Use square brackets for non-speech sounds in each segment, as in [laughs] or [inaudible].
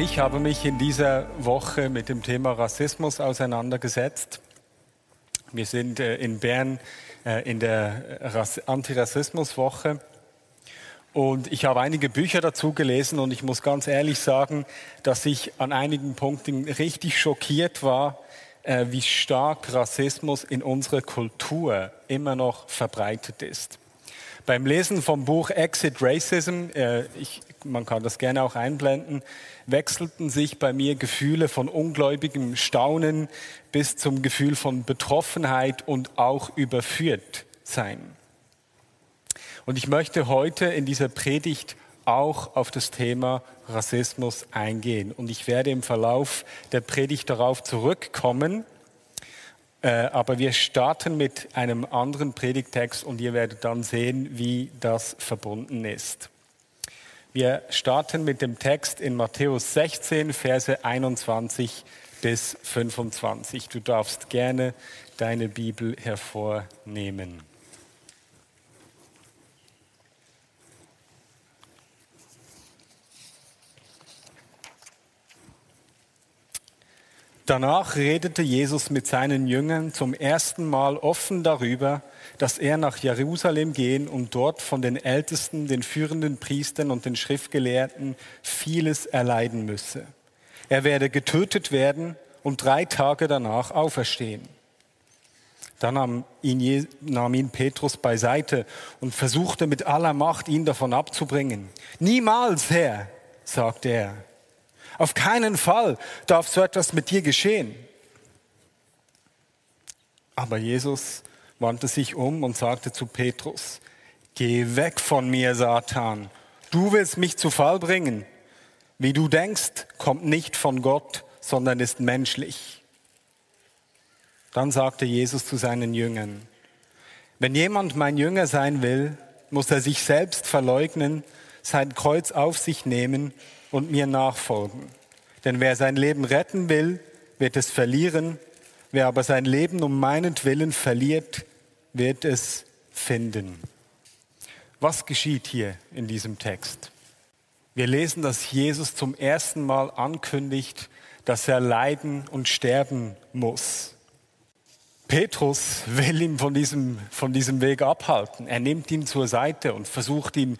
Ich habe mich in dieser Woche mit dem Thema Rassismus auseinandergesetzt. Wir sind äh, in Bern äh, in der Antirassismuswoche und ich habe einige Bücher dazu gelesen und ich muss ganz ehrlich sagen, dass ich an einigen Punkten richtig schockiert war, äh, wie stark Rassismus in unserer Kultur immer noch verbreitet ist. Beim Lesen vom Buch Exit Racism, ich, man kann das gerne auch einblenden, wechselten sich bei mir Gefühle von ungläubigem Staunen bis zum Gefühl von Betroffenheit und auch überführt sein. Und ich möchte heute in dieser Predigt auch auf das Thema Rassismus eingehen. Und ich werde im Verlauf der Predigt darauf zurückkommen. Äh, aber wir starten mit einem anderen Predigtext und ihr werdet dann sehen, wie das verbunden ist. Wir starten mit dem Text in Matthäus 16, Verse 21 bis 25. Du darfst gerne deine Bibel hervornehmen. Danach redete Jesus mit seinen Jüngern zum ersten Mal offen darüber, dass er nach Jerusalem gehen und dort von den Ältesten, den führenden Priestern und den Schriftgelehrten vieles erleiden müsse. Er werde getötet werden und drei Tage danach auferstehen. Dann nahm ihn, nahm ihn Petrus beiseite und versuchte mit aller Macht, ihn davon abzubringen. Niemals, Herr, sagte er auf keinen Fall darf so etwas mit dir geschehen. Aber Jesus wandte sich um und sagte zu Petrus, Geh weg von mir, Satan. Du willst mich zu Fall bringen. Wie du denkst, kommt nicht von Gott, sondern ist menschlich. Dann sagte Jesus zu seinen Jüngern, wenn jemand mein Jünger sein will, muss er sich selbst verleugnen, sein Kreuz auf sich nehmen und mir nachfolgen. Denn wer sein Leben retten will, wird es verlieren. Wer aber sein Leben um meinetwillen verliert, wird es finden. Was geschieht hier in diesem Text? Wir lesen, dass Jesus zum ersten Mal ankündigt, dass er leiden und sterben muss. Petrus will ihn von diesem, von diesem Weg abhalten. Er nimmt ihn zur Seite und versucht ihn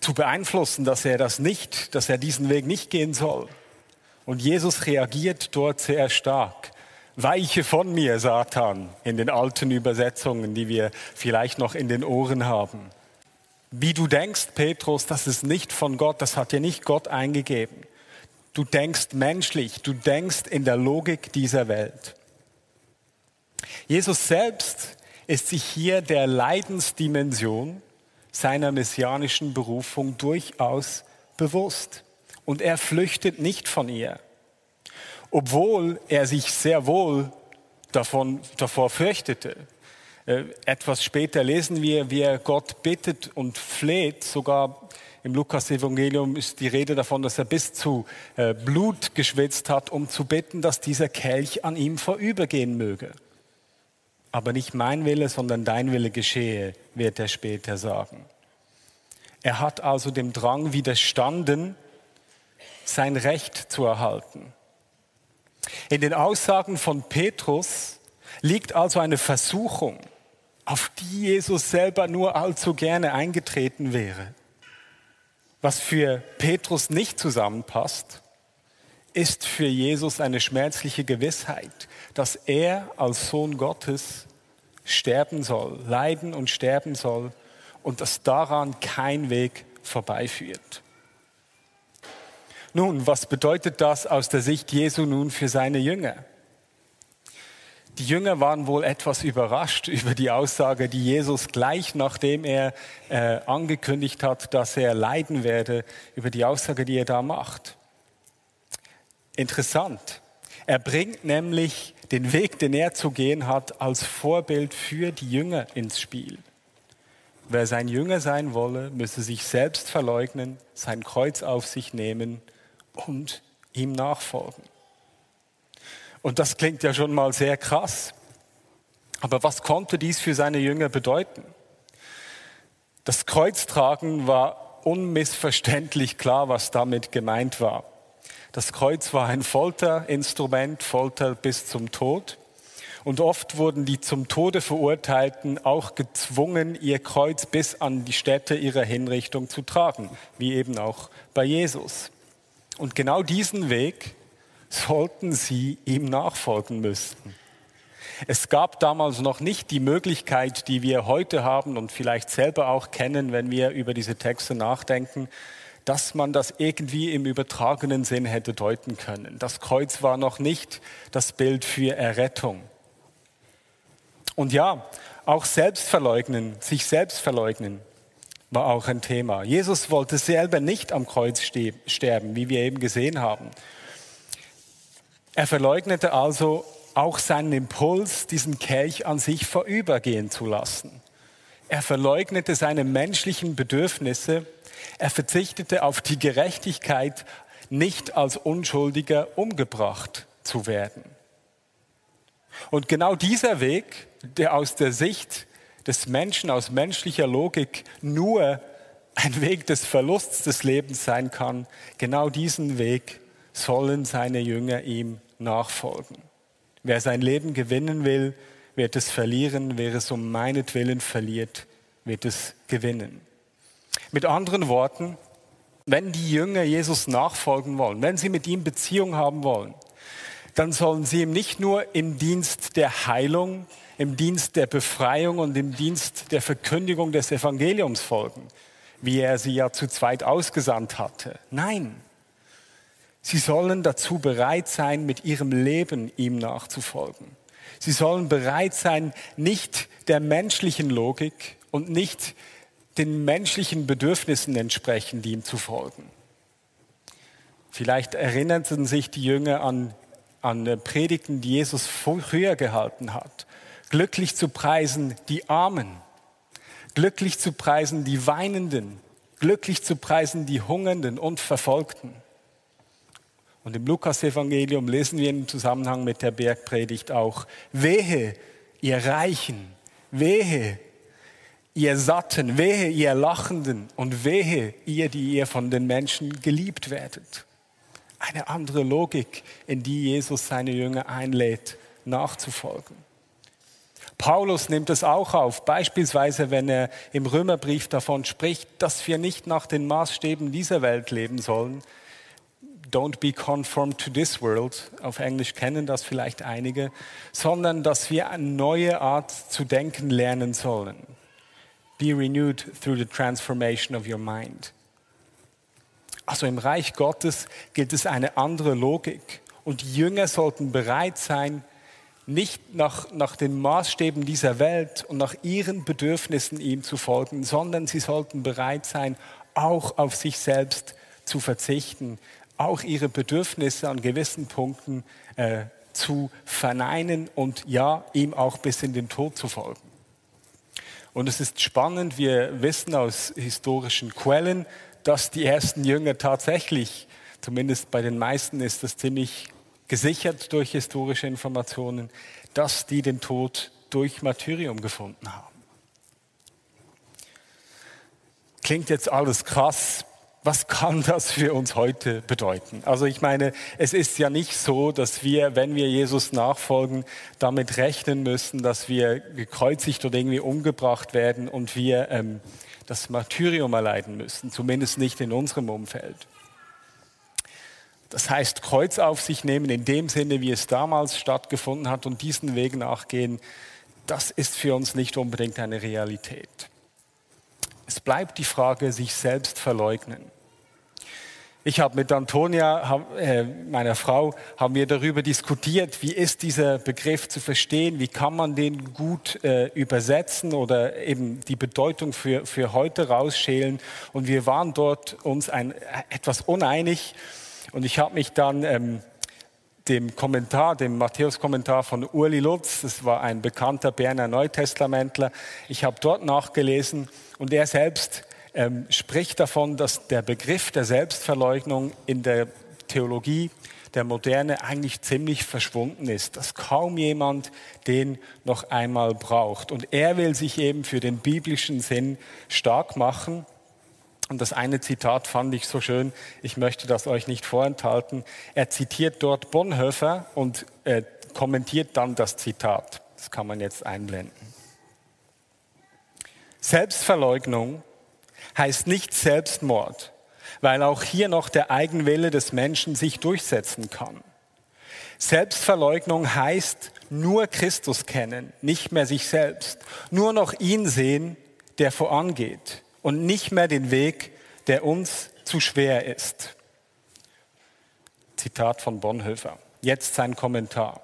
zu beeinflussen, dass er das nicht, dass er diesen Weg nicht gehen soll. Und Jesus reagiert dort sehr stark. Weiche von mir, Satan, in den alten Übersetzungen, die wir vielleicht noch in den Ohren haben. Wie du denkst, Petrus, das ist nicht von Gott, das hat dir nicht Gott eingegeben. Du denkst menschlich, du denkst in der Logik dieser Welt. Jesus selbst ist sich hier der Leidensdimension seiner messianischen Berufung durchaus bewusst und er flüchtet nicht von ihr, obwohl er sich sehr wohl davon, davor fürchtete. Äh, etwas später lesen wir, wie er Gott bittet und fleht. Sogar im Lukas-Evangelium ist die Rede davon, dass er bis zu äh, Blut geschwitzt hat, um zu bitten, dass dieser Kelch an ihm vorübergehen möge. Aber nicht mein Wille, sondern dein Wille geschehe, wird er später sagen. Er hat also dem Drang widerstanden, sein Recht zu erhalten. In den Aussagen von Petrus liegt also eine Versuchung, auf die Jesus selber nur allzu gerne eingetreten wäre. Was für Petrus nicht zusammenpasst, ist für Jesus eine schmerzliche Gewissheit, dass er als Sohn Gottes sterben soll, leiden und sterben soll und dass daran kein Weg vorbeiführt. Nun, was bedeutet das aus der Sicht Jesu nun für seine Jünger? Die Jünger waren wohl etwas überrascht [laughs] über die Aussage, die Jesus gleich nachdem er äh, angekündigt hat, dass er leiden werde, über die Aussage, die er da macht. Interessant. Er bringt nämlich den Weg, den er zu gehen hat, als Vorbild für die Jünger ins Spiel. Wer sein Jünger sein wolle, müsse sich selbst verleugnen, sein Kreuz auf sich nehmen und ihm nachfolgen. Und das klingt ja schon mal sehr krass. Aber was konnte dies für seine Jünger bedeuten? Das Kreuztragen war unmissverständlich klar, was damit gemeint war. Das Kreuz war ein Folterinstrument, Folter bis zum Tod. Und oft wurden die zum Tode Verurteilten auch gezwungen, ihr Kreuz bis an die Stätte ihrer Hinrichtung zu tragen, wie eben auch bei Jesus. Und genau diesen Weg sollten sie ihm nachfolgen müssen. Es gab damals noch nicht die Möglichkeit, die wir heute haben und vielleicht selber auch kennen, wenn wir über diese Texte nachdenken, dass man das irgendwie im übertragenen Sinn hätte deuten können. Das Kreuz war noch nicht das Bild für Errettung. Und ja, auch Selbstverleugnen, sich selbst verleugnen, war auch ein Thema. Jesus wollte selber nicht am Kreuz sterben, wie wir eben gesehen haben. Er verleugnete also auch seinen Impuls, diesen Kelch an sich vorübergehen zu lassen. Er verleugnete seine menschlichen Bedürfnisse er verzichtete auf die Gerechtigkeit, nicht als Unschuldiger umgebracht zu werden. Und genau dieser Weg, der aus der Sicht des Menschen, aus menschlicher Logik nur ein Weg des Verlusts des Lebens sein kann, genau diesen Weg sollen seine Jünger ihm nachfolgen. Wer sein Leben gewinnen will, wird es verlieren. Wer es um meinetwillen verliert, wird es gewinnen. Mit anderen Worten, wenn die Jünger Jesus nachfolgen wollen, wenn sie mit ihm Beziehung haben wollen, dann sollen sie ihm nicht nur im Dienst der Heilung, im Dienst der Befreiung und im Dienst der Verkündigung des Evangeliums folgen, wie er sie ja zu zweit ausgesandt hatte. Nein, sie sollen dazu bereit sein, mit ihrem Leben ihm nachzufolgen. Sie sollen bereit sein, nicht der menschlichen Logik und nicht den menschlichen Bedürfnissen entsprechen, die ihm zu folgen. Vielleicht erinnerten sich die Jünger an, an Predigten, die Jesus früher gehalten hat. Glücklich zu preisen die Armen, glücklich zu preisen die Weinenden, glücklich zu preisen die Hungernden und Verfolgten. Und im Lukas-Evangelium lesen wir im Zusammenhang mit der Bergpredigt auch, wehe, ihr Reichen, wehe, ihr Satten, wehe, ihr Lachenden und wehe, ihr, die ihr von den Menschen geliebt werdet. Eine andere Logik, in die Jesus seine Jünger einlädt, nachzufolgen. Paulus nimmt es auch auf, beispielsweise wenn er im Römerbrief davon spricht, dass wir nicht nach den Maßstäben dieser Welt leben sollen. Don't be conformed to this world, auf Englisch kennen das vielleicht einige, sondern dass wir eine neue Art zu denken lernen sollen. Be renewed through the transformation of your mind. Also im Reich Gottes gilt es eine andere Logik. Und die Jünger sollten bereit sein, nicht nach, nach den Maßstäben dieser Welt und nach ihren Bedürfnissen ihm zu folgen, sondern sie sollten bereit sein, auch auf sich selbst zu verzichten, auch ihre Bedürfnisse an gewissen Punkten äh, zu verneinen und ja, ihm auch bis in den Tod zu folgen. Und es ist spannend, wir wissen aus historischen Quellen, dass die ersten Jünger tatsächlich, zumindest bei den meisten ist das ziemlich gesichert durch historische Informationen, dass die den Tod durch Martyrium gefunden haben. Klingt jetzt alles krass, was kann das für uns heute bedeuten? Also ich meine, es ist ja nicht so, dass wir, wenn wir Jesus nachfolgen, damit rechnen müssen, dass wir gekreuzigt oder irgendwie umgebracht werden und wir ähm, das Martyrium erleiden müssen, zumindest nicht in unserem Umfeld. Das heißt, Kreuz auf sich nehmen in dem Sinne, wie es damals stattgefunden hat und diesen Weg nachgehen, das ist für uns nicht unbedingt eine Realität. Es bleibt die Frage, sich selbst verleugnen. Ich habe mit Antonia, äh, meiner Frau, haben wir darüber diskutiert, wie ist dieser Begriff zu verstehen, wie kann man den gut äh, übersetzen oder eben die Bedeutung für, für heute rausschälen. Und wir waren dort uns ein, etwas uneinig. Und ich habe mich dann ähm, dem Kommentar, dem Matthäus-Kommentar von Uli Lutz. Das war ein bekannter Berner Neutestamentler. Ich habe dort nachgelesen und er selbst ähm, spricht davon, dass der Begriff der Selbstverleugnung in der Theologie der Moderne eigentlich ziemlich verschwunden ist, dass kaum jemand den noch einmal braucht. Und er will sich eben für den biblischen Sinn stark machen. Und das eine Zitat fand ich so schön, ich möchte das euch nicht vorenthalten. Er zitiert dort Bonhoeffer und äh, kommentiert dann das Zitat. Das kann man jetzt einblenden. Selbstverleugnung heißt nicht Selbstmord, weil auch hier noch der Eigenwille des Menschen sich durchsetzen kann. Selbstverleugnung heißt nur Christus kennen, nicht mehr sich selbst, nur noch ihn sehen, der vorangeht und nicht mehr den Weg, der uns zu schwer ist. Zitat von Bonhoeffer. Jetzt sein Kommentar.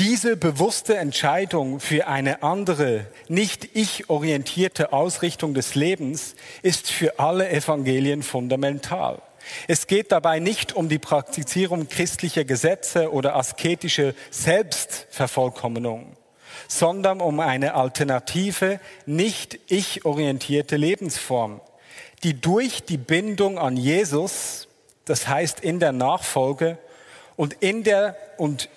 Diese bewusste Entscheidung für eine andere, nicht ich-orientierte Ausrichtung des Lebens ist für alle Evangelien fundamental. Es geht dabei nicht um die Praktizierung christlicher Gesetze oder asketische Selbstvervollkommnung sondern um eine alternative, nicht ich-orientierte Lebensform, die durch die Bindung an Jesus, das heißt in der Nachfolge und in der, und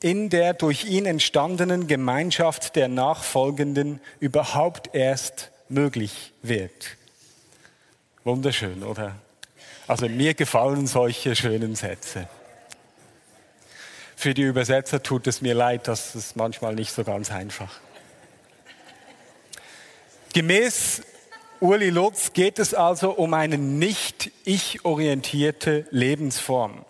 in der durch ihn entstandenen Gemeinschaft der Nachfolgenden überhaupt erst möglich wird. Wunderschön, oder? Also mir gefallen solche schönen Sätze. Für die Übersetzer tut es mir leid, das ist manchmal nicht so ganz einfach. Gemäß Uli Lutz geht es also um eine nicht ich-orientierte Lebensform.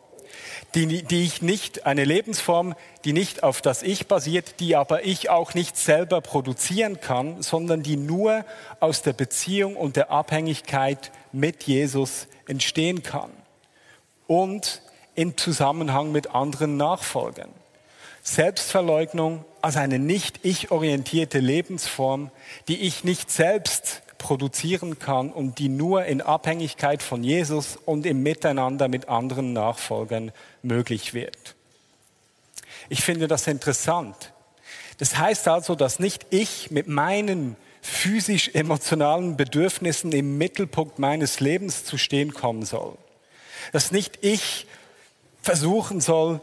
Die, die ich nicht, eine Lebensform, die nicht auf das Ich basiert, die aber ich auch nicht selber produzieren kann, sondern die nur aus der Beziehung und der Abhängigkeit mit Jesus entstehen kann. Und in Zusammenhang mit anderen Nachfolgern. Selbstverleugnung als eine nicht ich-orientierte Lebensform, die ich nicht selbst produzieren kann und die nur in Abhängigkeit von Jesus und im Miteinander mit anderen Nachfolgern möglich wird. Ich finde das interessant. Das heißt also, dass nicht ich mit meinen physisch-emotionalen Bedürfnissen im Mittelpunkt meines Lebens zu stehen kommen soll. Dass nicht ich versuchen soll,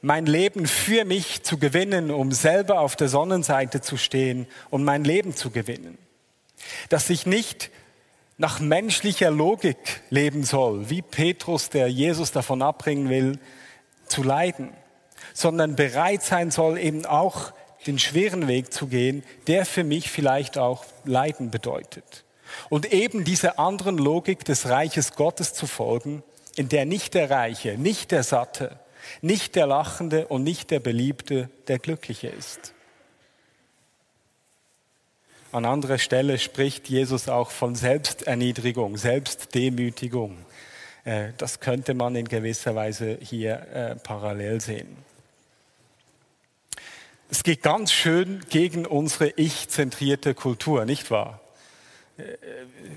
mein Leben für mich zu gewinnen, um selber auf der Sonnenseite zu stehen und mein Leben zu gewinnen. Dass ich nicht nach menschlicher Logik leben soll, wie Petrus, der Jesus davon abbringen will, zu leiden, sondern bereit sein soll, eben auch den schweren Weg zu gehen, der für mich vielleicht auch Leiden bedeutet. Und eben dieser anderen Logik des Reiches Gottes zu folgen, in der nicht der Reiche, nicht der Satte, nicht der Lachende und nicht der Beliebte der Glückliche ist. An anderer Stelle spricht Jesus auch von Selbsterniedrigung, Selbstdemütigung. Äh, das könnte man in gewisser Weise hier äh, parallel sehen. Es geht ganz schön gegen unsere ich-zentrierte Kultur, nicht wahr?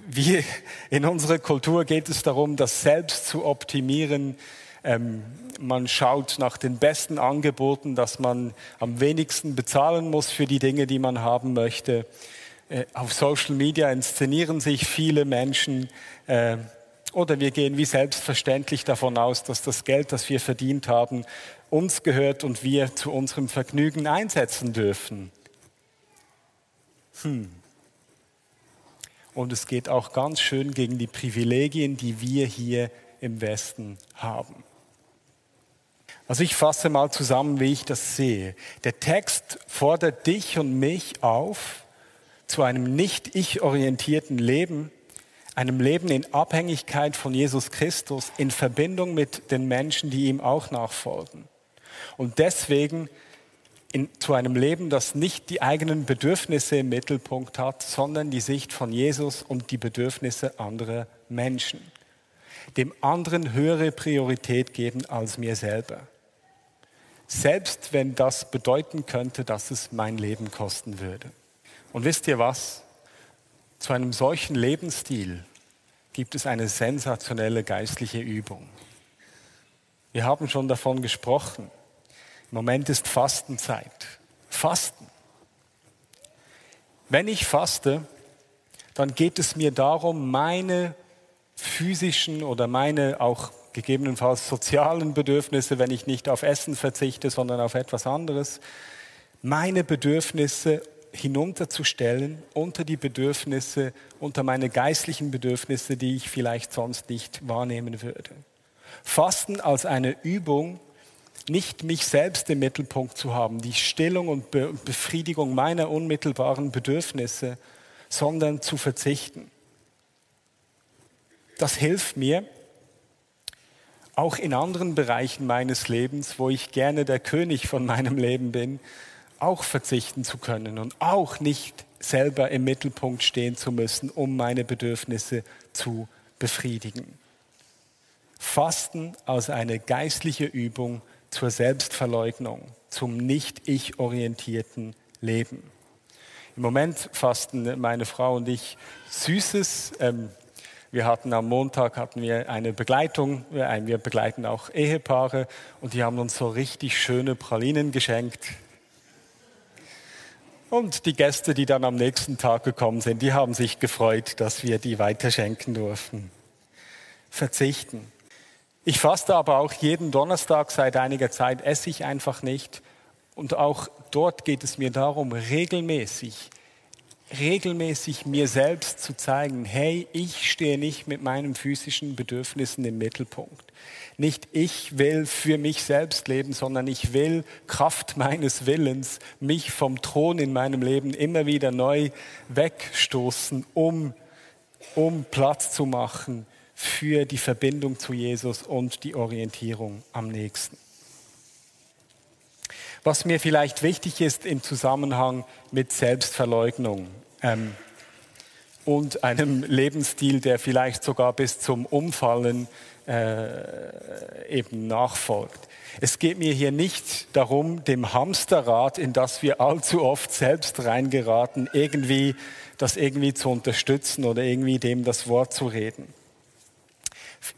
Wie in unserer Kultur geht es darum, das Selbst zu optimieren. Ähm, man schaut nach den besten Angeboten, dass man am wenigsten bezahlen muss für die Dinge, die man haben möchte. Äh, auf Social Media inszenieren sich viele Menschen äh, oder wir gehen wie selbstverständlich davon aus, dass das Geld, das wir verdient haben, uns gehört und wir zu unserem Vergnügen einsetzen dürfen. Hm. Und es geht auch ganz schön gegen die Privilegien, die wir hier im Westen haben. Also ich fasse mal zusammen, wie ich das sehe. Der Text fordert dich und mich auf zu einem nicht ich-orientierten Leben, einem Leben in Abhängigkeit von Jesus Christus, in Verbindung mit den Menschen, die ihm auch nachfolgen. Und deswegen in, zu einem Leben, das nicht die eigenen Bedürfnisse im Mittelpunkt hat, sondern die Sicht von Jesus und die Bedürfnisse anderer Menschen. Dem anderen höhere Priorität geben als mir selber. Selbst wenn das bedeuten könnte, dass es mein Leben kosten würde. Und wisst ihr was? Zu einem solchen Lebensstil gibt es eine sensationelle geistliche Übung. Wir haben schon davon gesprochen. Moment ist Fastenzeit. Fasten. Wenn ich faste, dann geht es mir darum, meine physischen oder meine auch gegebenenfalls sozialen Bedürfnisse, wenn ich nicht auf Essen verzichte, sondern auf etwas anderes, meine Bedürfnisse hinunterzustellen unter die Bedürfnisse, unter meine geistlichen Bedürfnisse, die ich vielleicht sonst nicht wahrnehmen würde. Fasten als eine Übung, nicht mich selbst im Mittelpunkt zu haben, die Stillung und Befriedigung meiner unmittelbaren Bedürfnisse, sondern zu verzichten. Das hilft mir, auch in anderen Bereichen meines Lebens, wo ich gerne der König von meinem Leben bin, auch verzichten zu können und auch nicht selber im Mittelpunkt stehen zu müssen, um meine Bedürfnisse zu befriedigen. Fasten als eine geistliche Übung zur Selbstverleugnung, zum nicht ich orientierten Leben. Im Moment fasten meine Frau und ich Süßes. Ähm, wir hatten am Montag hatten wir eine Begleitung, wir begleiten auch Ehepaare und die haben uns so richtig schöne Pralinen geschenkt. Und die Gäste, die dann am nächsten Tag gekommen sind, die haben sich gefreut, dass wir die weiterschenken durften. Verzichten. Ich faste aber auch jeden Donnerstag seit einiger Zeit, esse ich einfach nicht. Und auch dort geht es mir darum, regelmäßig regelmäßig mir selbst zu zeigen, hey, ich stehe nicht mit meinen physischen Bedürfnissen im Mittelpunkt. Nicht ich will für mich selbst leben, sondern ich will Kraft [laughs] meines Willens mich vom Thron in meinem Leben immer wieder neu wegstoßen, um, um Platz zu machen für die Verbindung zu Jesus und die Orientierung am nächsten. Was mir vielleicht wichtig ist im Zusammenhang mit Selbstverleugnung ähm, und einem Lebensstil, der vielleicht sogar bis zum Umfallen äh, eben nachfolgt. Es geht mir hier nicht darum, dem Hamsterrad, in das wir allzu oft selbst reingeraten, irgendwie das irgendwie zu unterstützen oder irgendwie dem das Wort zu reden.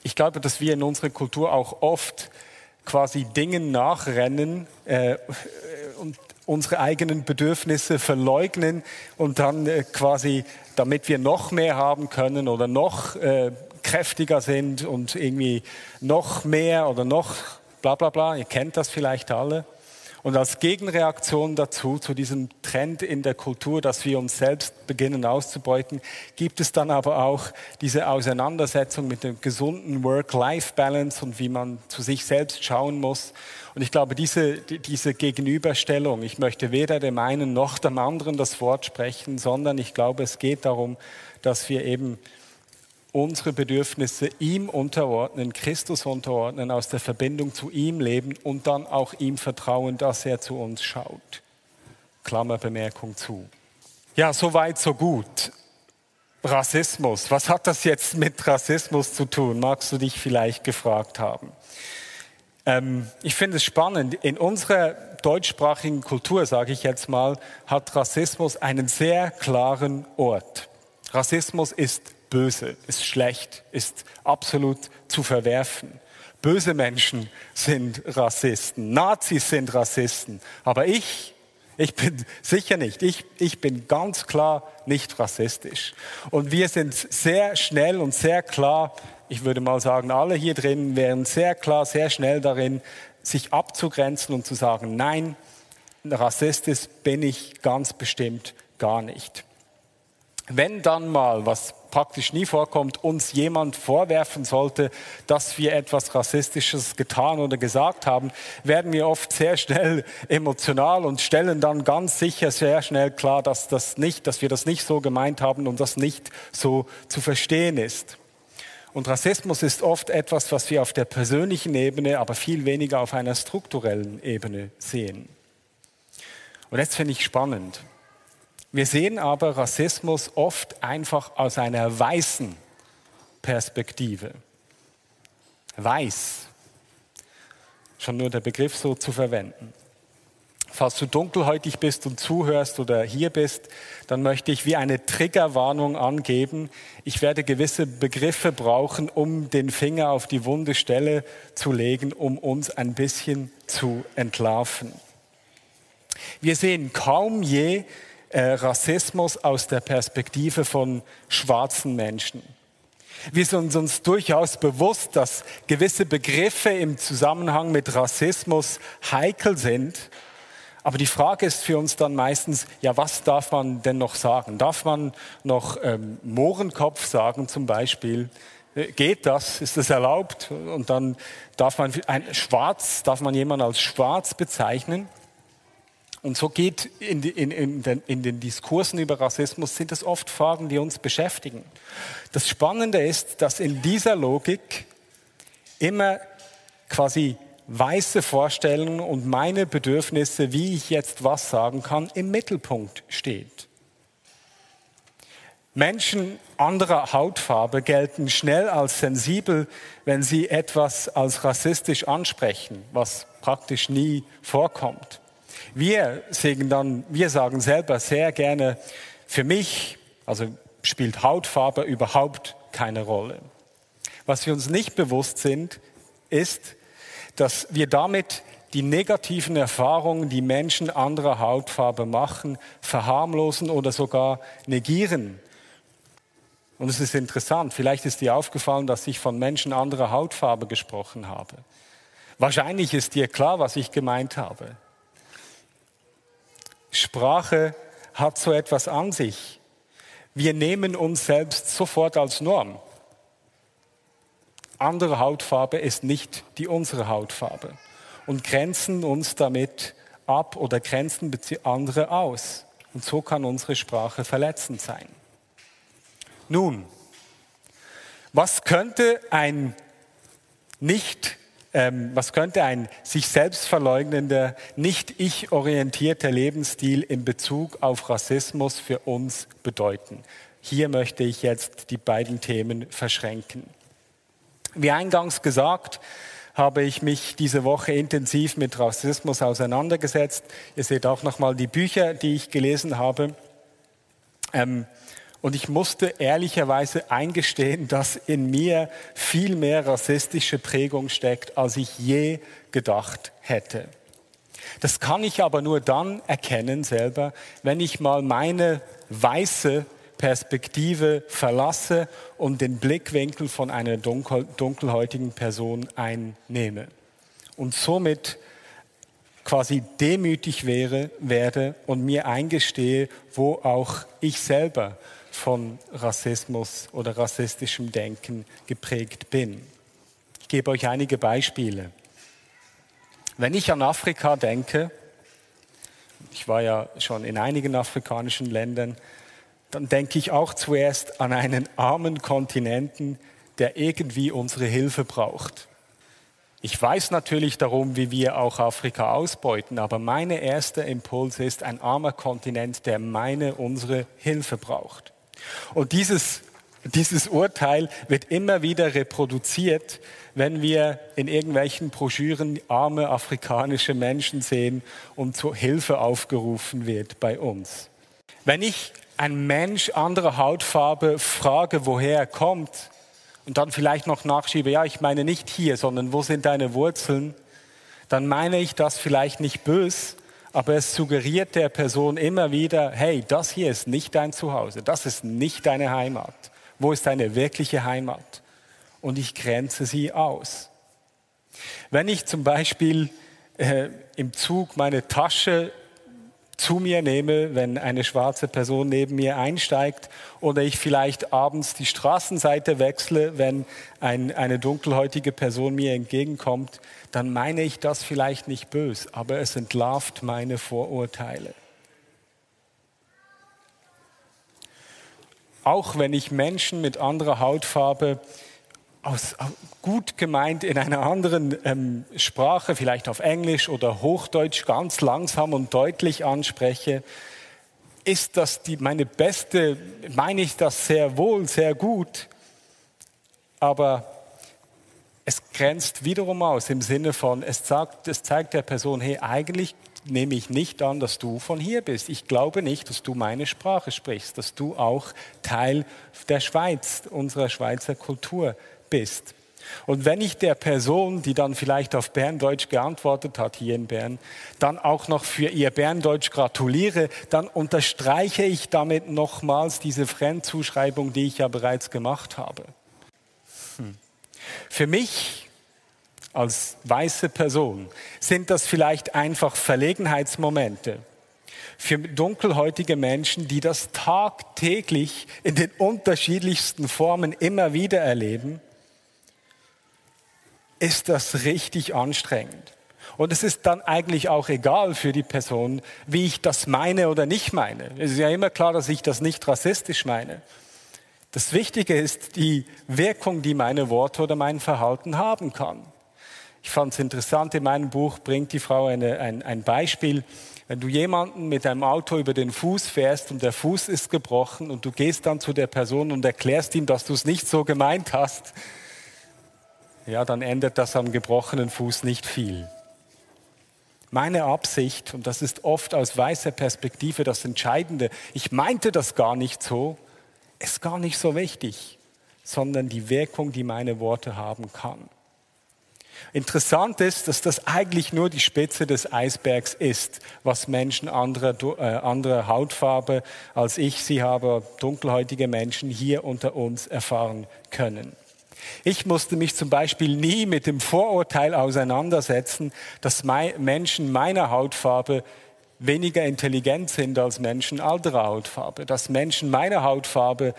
Ich glaube, dass wir in unserer Kultur auch oft quasi Dingen nachrennen äh, und unsere eigenen Bedürfnisse verleugnen und dann äh, quasi, damit wir noch mehr haben können oder noch äh, kräftiger sind und irgendwie noch mehr oder noch bla bla bla, ihr kennt das vielleicht alle, und als Gegenreaktion dazu, zu diesem Trend in der Kultur, dass wir uns selbst beginnen auszubeuten, gibt es dann aber auch diese Auseinandersetzung mit dem gesunden Work-Life-Balance und wie man zu sich selbst schauen muss. Und ich glaube, diese, diese Gegenüberstellung, ich möchte weder dem einen noch dem anderen das Wort sprechen, sondern ich glaube, es geht darum, dass wir eben unsere Bedürfnisse ihm unterordnen, Christus unterordnen, aus der Verbindung zu ihm leben und dann auch ihm vertrauen, dass er zu uns schaut. Klammerbemerkung zu. Ja, so weit, so gut. Rassismus. Was hat das jetzt mit Rassismus zu tun? Magst du dich vielleicht gefragt haben? Ähm, ich finde es spannend. In unserer deutschsprachigen Kultur, sage ich jetzt mal, hat Rassismus einen sehr klaren Ort. Rassismus ist böse, ist schlecht, ist absolut zu verwerfen. Böse Menschen sind Rassisten, Nazis sind Rassisten, aber ich, ich bin [laughs] sicher nicht, ich, ich bin ganz klar nicht rassistisch. Und wir sind sehr schnell und sehr klar, ich würde mal sagen, alle hier drin wären sehr klar, sehr schnell darin, sich abzugrenzen und zu sagen, nein, rassistisch bin ich ganz bestimmt gar nicht. Wenn dann mal, was praktisch nie vorkommt, uns jemand vorwerfen sollte, dass wir etwas Rassistisches getan oder gesagt haben, werden wir oft sehr schnell emotional und stellen dann ganz sicher sehr schnell klar, dass, das nicht, dass wir das nicht so gemeint haben und das nicht so zu verstehen ist. Und Rassismus ist oft etwas, was wir auf der persönlichen Ebene, aber viel weniger auf einer strukturellen Ebene sehen. Und jetzt finde ich spannend. Wir sehen aber Rassismus oft einfach aus einer weißen Perspektive. Weiß. Schon nur der Begriff so zu verwenden. Falls du dunkelhäutig bist und zuhörst oder hier bist, dann möchte ich wie eine Triggerwarnung angeben. Ich werde gewisse Begriffe brauchen, um den Finger auf die wunde Stelle zu legen, um uns ein bisschen zu entlarven. Wir sehen kaum je äh, Rassismus aus der Perspektive von schwarzen Menschen. Wir sind uns durchaus bewusst, dass gewisse Begriffe im Zusammenhang mit Rassismus heikel sind aber die Frage ist für uns dann meistens, ja, was darf man denn noch sagen? Darf man noch ähm, Mohrenkopf sagen zum Beispiel? Äh, geht das? Ist das erlaubt? Und dann darf man ein Schwarz, darf man jemanden als Schwarz bezeichnen? Und so geht in, in, in, den, in den Diskursen über Rassismus sind es oft Fragen, die uns beschäftigen. Das Spannende ist, dass in dieser Logik immer quasi weiße Vorstellungen und meine Bedürfnisse, wie ich jetzt was sagen kann, im Mittelpunkt steht. Menschen anderer Hautfarbe gelten schnell als sensibel, wenn sie etwas als rassistisch ansprechen, was praktisch nie vorkommt. Wir sagen dann, wir sagen selber sehr gerne, für mich, also spielt Hautfarbe überhaupt keine Rolle. Was wir uns nicht bewusst sind, ist, dass wir damit die negativen Erfahrungen, die Menschen anderer Hautfarbe machen, verharmlosen oder sogar negieren. Und es ist interessant, vielleicht ist dir aufgefallen, dass ich von Menschen anderer Hautfarbe gesprochen habe. Wahrscheinlich ist dir klar, was ich gemeint habe. Sprache hat so etwas an sich. Wir nehmen uns selbst sofort als Norm andere Hautfarbe ist nicht die unsere Hautfarbe und grenzen uns damit ab oder grenzen andere aus. Und so kann unsere Sprache verletzend sein. Nun, was könnte ein nicht, ähm, was könnte ein sich selbst verleugnender, nicht ich orientierter Lebensstil in Bezug auf Rassismus für uns bedeuten? Hier möchte ich jetzt die beiden Themen verschränken. Wie eingangs gesagt, habe ich mich diese Woche intensiv mit Rassismus auseinandergesetzt. Ihr seht auch nochmal die Bücher, die ich gelesen habe. Ähm, und ich musste ehrlicherweise eingestehen, dass in mir viel mehr rassistische Prägung steckt, als ich je gedacht hätte. Das kann ich aber nur dann erkennen selber, wenn ich mal meine weiße Perspektive verlasse und den Blickwinkel von einer dunkel, dunkelhäutigen Person einnehme. Und somit quasi demütig wäre, werde und mir eingestehe, wo auch ich selber von Rassismus oder rassistischem Denken geprägt bin. Ich gebe euch einige Beispiele. Wenn ich an Afrika denke, ich war ja schon in einigen afrikanischen Ländern, dann denke ich auch zuerst an einen armen Kontinenten, der irgendwie unsere Hilfe braucht. Ich weiß natürlich darum, wie wir auch Afrika ausbeuten, aber mein erster Impuls ist ein armer Kontinent, der meine, unsere Hilfe braucht. Und dieses, dieses Urteil wird immer wieder reproduziert, wenn wir in irgendwelchen Broschüren arme afrikanische Menschen sehen und zur Hilfe aufgerufen wird bei uns. Wenn ich ein Mensch anderer Hautfarbe frage, woher er kommt und dann vielleicht noch nachschiebe, ja, ich meine nicht hier, sondern wo sind deine Wurzeln, dann meine ich das vielleicht nicht bös, aber es suggeriert der Person immer wieder, hey, das hier ist nicht dein Zuhause, das ist nicht deine Heimat. Wo ist deine wirkliche Heimat? Und ich grenze sie aus. Wenn ich zum Beispiel äh, im Zug meine Tasche zu mir nehme, wenn eine schwarze Person neben mir einsteigt oder ich vielleicht abends die Straßenseite wechsle, wenn ein, eine dunkelhäutige Person mir entgegenkommt, dann meine ich das vielleicht nicht bös, aber es entlarvt meine Vorurteile. Auch wenn ich Menschen mit anderer Hautfarbe aus, gut gemeint in einer anderen ähm, Sprache, vielleicht auf Englisch oder Hochdeutsch, ganz langsam und deutlich anspreche, ist das die, meine beste, meine ich das sehr wohl, sehr gut, aber es grenzt wiederum aus im Sinne von, es, sagt, es zeigt der Person, hey, eigentlich nehme ich nicht an, dass du von hier bist. Ich glaube nicht, dass du meine Sprache sprichst, dass du auch Teil der Schweiz, unserer Schweizer Kultur bist. Und wenn ich der Person, die dann vielleicht auf Berndeutsch geantwortet hat hier in Bern, dann auch noch für ihr Berndeutsch gratuliere, dann unterstreiche ich damit nochmals diese Fremdzuschreibung, die ich ja bereits gemacht habe. Hm. Für mich als weiße Person sind das vielleicht einfach Verlegenheitsmomente. Für dunkelhäutige Menschen, die das tagtäglich in den unterschiedlichsten Formen immer wieder erleben, ist das richtig anstrengend. Und es ist dann eigentlich auch egal für die Person, wie ich das meine oder nicht meine. Es ist ja immer klar, dass ich das nicht rassistisch meine. Das Wichtige ist die Wirkung, die meine Worte oder mein Verhalten haben kann. Ich fand es interessant, in meinem Buch bringt die Frau eine, ein, ein Beispiel. Wenn du jemanden mit einem Auto über den Fuß fährst und der Fuß ist gebrochen und du gehst dann zu der Person und erklärst ihm, dass du es nicht so gemeint hast, ja, dann ändert das am gebrochenen Fuß nicht viel. Meine Absicht, und das ist oft aus weißer Perspektive das Entscheidende, ich meinte das gar nicht so, ist gar nicht so wichtig, sondern die Wirkung, die meine Worte haben kann. Interessant ist, dass das eigentlich nur die Spitze des Eisbergs ist, was Menschen anderer, äh, anderer Hautfarbe als ich sie habe, dunkelhäutige Menschen hier unter uns erfahren können. Ich musste mich zum Beispiel nie mit dem Vorurteil auseinandersetzen, dass Menschen meiner Hautfarbe weniger intelligent sind als Menschen anderer Hautfarbe, dass Menschen meiner Hautfarbe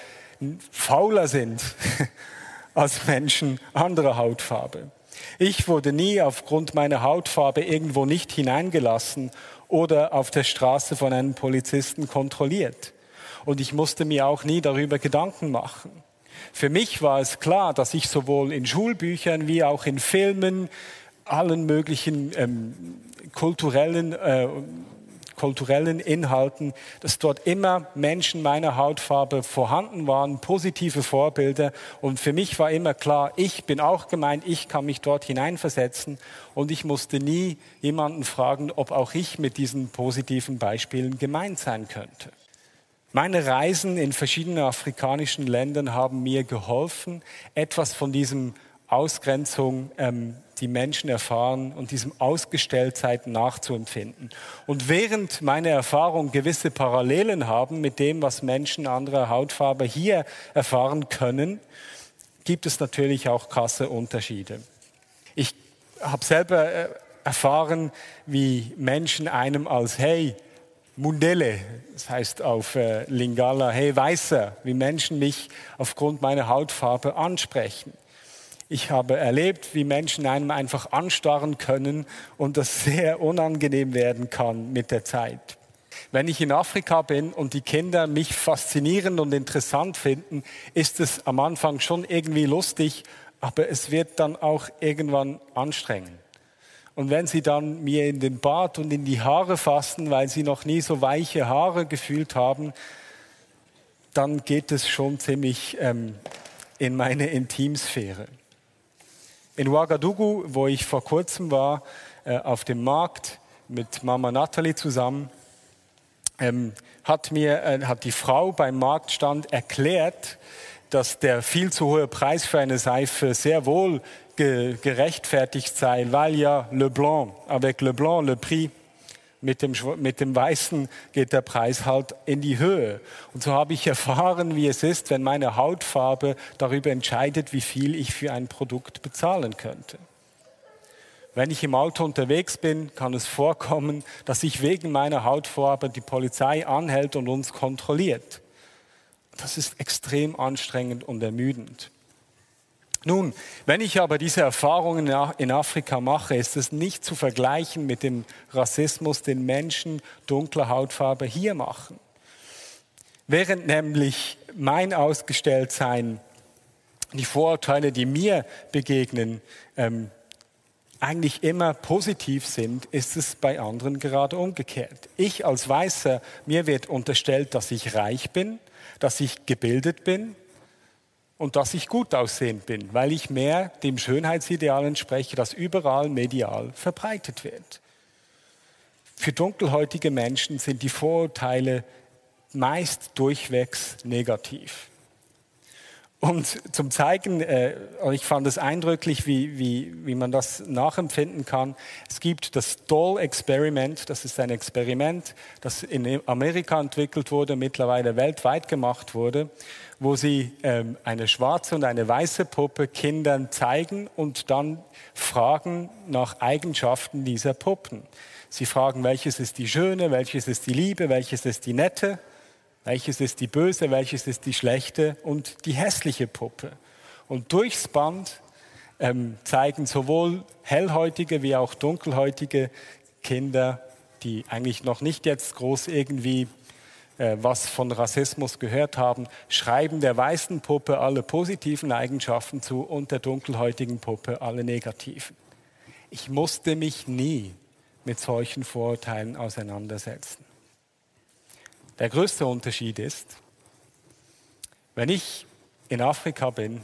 fauler sind [laughs] als Menschen anderer Hautfarbe. Ich wurde nie aufgrund meiner Hautfarbe irgendwo nicht hineingelassen oder auf der Straße von einem Polizisten kontrolliert. Und ich musste mir auch nie darüber Gedanken machen. Für mich war es klar, dass ich sowohl in Schulbüchern wie auch in Filmen, allen möglichen ähm, kulturellen, äh, kulturellen Inhalten, dass dort immer Menschen meiner Hautfarbe vorhanden waren, positive Vorbilder. Und für mich war immer klar, ich bin auch gemeint, ich kann mich dort hineinversetzen. Und ich musste nie jemanden fragen, ob auch ich mit diesen positiven Beispielen gemeint sein könnte. Meine Reisen in verschiedenen afrikanischen Ländern haben mir geholfen, etwas von diesem Ausgrenzung, ähm, die Menschen erfahren und diesem Ausgestelltheit nachzuempfinden. Und während meine Erfahrungen gewisse Parallelen haben mit dem, was Menschen anderer Hautfarbe hier erfahren können, gibt es natürlich auch krasse Unterschiede. Ich habe selber äh, erfahren, wie Menschen einem als Hey Mundele, das heißt auf äh, Lingala, hey Weißer, wie Menschen mich aufgrund meiner Hautfarbe ansprechen. Ich habe erlebt, wie Menschen einem einfach anstarren können und das sehr unangenehm werden kann mit der Zeit. Wenn ich in Afrika bin und die Kinder mich faszinierend und interessant finden, ist es am Anfang schon irgendwie lustig, aber es wird dann auch irgendwann anstrengend. Und wenn sie dann mir in den Bart und in die Haare fassen, weil sie noch nie so weiche Haare gefühlt haben, dann geht es schon ziemlich ähm, in meine Intimsphäre. In Ouagadougou, wo ich vor kurzem war, äh, auf dem Markt mit Mama Natalie zusammen, ähm, hat mir äh, hat die Frau beim Marktstand erklärt, dass der viel zu hohe Preis für eine Seife sehr wohl ge gerechtfertigt sei, weil ja Le Blanc, avec Le Blanc, le Prix, mit dem, mit dem Weißen geht der Preis halt in die Höhe. Und so habe ich [laughs] erfahren, wie es ist, wenn meine Hautfarbe darüber entscheidet, wie viel ich für ein Produkt bezahlen könnte. Wenn ich im Auto unterwegs bin, kann es vorkommen, dass sich wegen meiner Hautfarbe die Polizei anhält und uns kontrolliert. Das ist extrem anstrengend und ermüdend. Nun, wenn ich aber diese Erfahrungen in Afrika mache, ist es nicht zu vergleichen mit dem Rassismus, den Menschen dunkler Hautfarbe hier machen. Während nämlich mein Ausgestelltsein, die Vorurteile, die mir begegnen, ähm, eigentlich immer positiv sind, ist es bei anderen gerade umgekehrt. Ich als Weißer, mir wird unterstellt, dass ich reich bin, dass ich gebildet bin, und dass ich gut aussehend bin, weil ich mehr dem Schönheitsideal entspreche, das überall medial verbreitet wird. Für dunkelhäutige Menschen sind die Vorurteile meist durchwegs negativ. Und zum Zeigen, äh, ich fand es eindrücklich, wie, wie, wie man das nachempfinden kann. Es gibt das Doll Experiment, das ist ein Experiment, das in Amerika entwickelt wurde, mittlerweile weltweit gemacht wurde, wo sie ähm, eine schwarze und eine weiße Puppe Kindern zeigen und dann fragen nach Eigenschaften dieser Puppen. Sie fragen, welches ist die schöne, welches ist die liebe, welches ist die nette. Welches ist die böse, welches ist die schlechte und die hässliche Puppe. Und durchs Band ähm, zeigen sowohl hellhäutige wie auch dunkelhäutige Kinder, die eigentlich noch nicht jetzt groß irgendwie äh, was von Rassismus gehört haben, schreiben der weißen Puppe alle positiven Eigenschaften zu und der dunkelhäutigen Puppe alle negativen. Ich musste mich nie mit solchen Vorurteilen auseinandersetzen. Der größte Unterschied ist, wenn ich in Afrika bin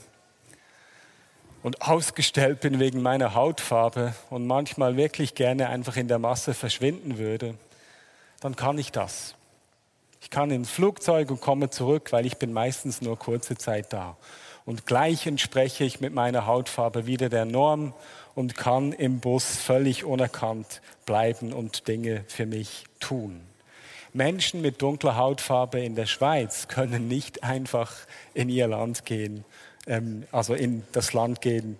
und ausgestellt bin wegen meiner Hautfarbe und manchmal wirklich gerne einfach in der Masse verschwinden würde, dann kann ich das. Ich kann ins Flugzeug und komme zurück, weil ich bin meistens nur kurze Zeit da. Und gleich entspreche ich mit meiner Hautfarbe wieder der Norm und kann im Bus völlig unerkannt bleiben und Dinge für mich tun. Menschen mit dunkler Hautfarbe in der Schweiz können nicht einfach in ihr Land gehen, ähm, also in das Land gehen,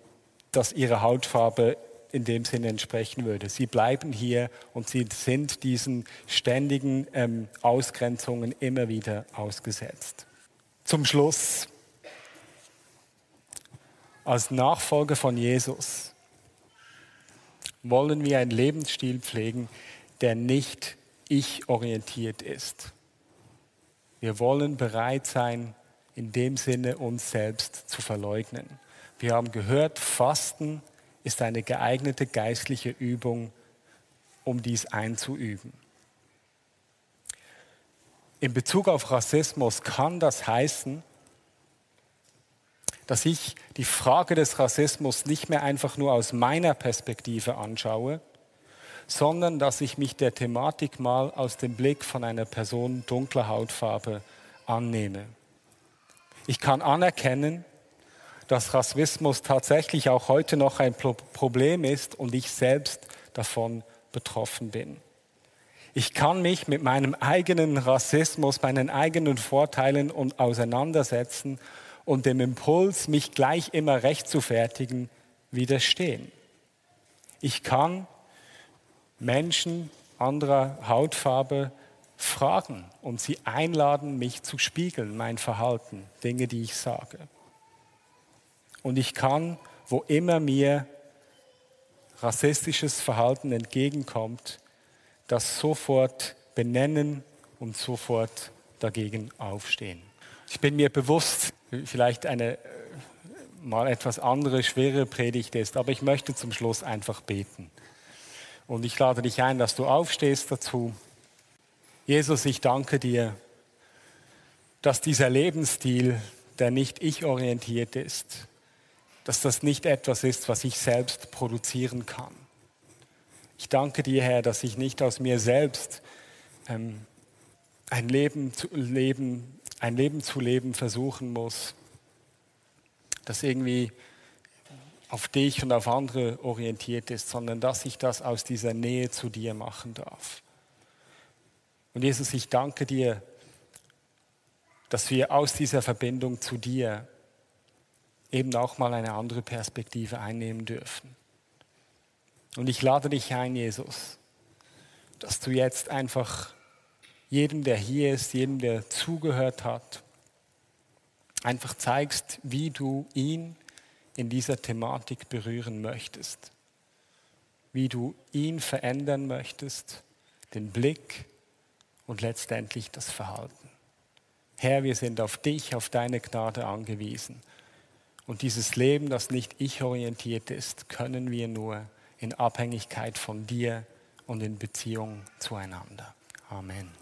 das ihrer Hautfarbe in dem Sinne entsprechen würde. Sie bleiben hier und sie sind diesen ständigen ähm, Ausgrenzungen immer wieder ausgesetzt. Zum Schluss, als Nachfolger von Jesus wollen wir einen Lebensstil pflegen, der nicht ich-orientiert ist. Wir wollen bereit sein, in dem Sinne uns selbst zu verleugnen. Wir haben gehört, Fasten ist eine geeignete geistliche Übung, um dies einzuüben. In Bezug auf Rassismus kann das heißen, dass ich die Frage des Rassismus nicht mehr einfach nur aus meiner Perspektive anschaue, sondern dass ich mich der Thematik mal aus dem Blick von einer Person dunkler Hautfarbe annehme. Ich kann anerkennen, dass Rassismus tatsächlich auch heute noch ein Problem ist und ich selbst davon betroffen bin. Ich kann mich mit meinem eigenen Rassismus, meinen eigenen Vorteilen und auseinandersetzen und dem Impuls, mich gleich immer recht zu fertigen, widerstehen. Ich kann Menschen anderer Hautfarbe fragen und sie einladen, mich zu spiegeln, mein Verhalten, Dinge, die ich sage. Und ich kann, wo immer mir rassistisches Verhalten entgegenkommt, das sofort benennen und sofort dagegen aufstehen. Ich bin mir bewusst, vielleicht eine äh, mal etwas andere, schwere Predigt ist, aber ich möchte zum Schluss einfach beten. Und ich lade dich ein, dass du aufstehst dazu. Jesus, ich danke dir, dass dieser Lebensstil, der nicht ich orientiert ist, dass das nicht etwas ist, was ich selbst produzieren kann. Ich danke dir, Herr, dass ich nicht aus mir selbst ähm, ein, Leben zu leben, ein Leben zu leben versuchen muss, das irgendwie auf dich und auf andere orientiert ist, sondern dass ich das aus dieser Nähe zu dir machen darf. Und Jesus, ich danke dir, dass wir aus dieser Verbindung zu dir eben auch mal eine andere Perspektive einnehmen dürfen. Und ich lade dich ein, Jesus, dass du jetzt einfach jedem, der hier ist, jedem, der zugehört hat, einfach zeigst, wie du ihn in dieser Thematik berühren möchtest, wie du ihn verändern möchtest, den Blick und letztendlich das Verhalten. Herr, wir sind auf dich, auf deine Gnade angewiesen. Und dieses Leben, das nicht ich-orientiert ist, können wir nur in Abhängigkeit von dir und in Beziehung zueinander. Amen.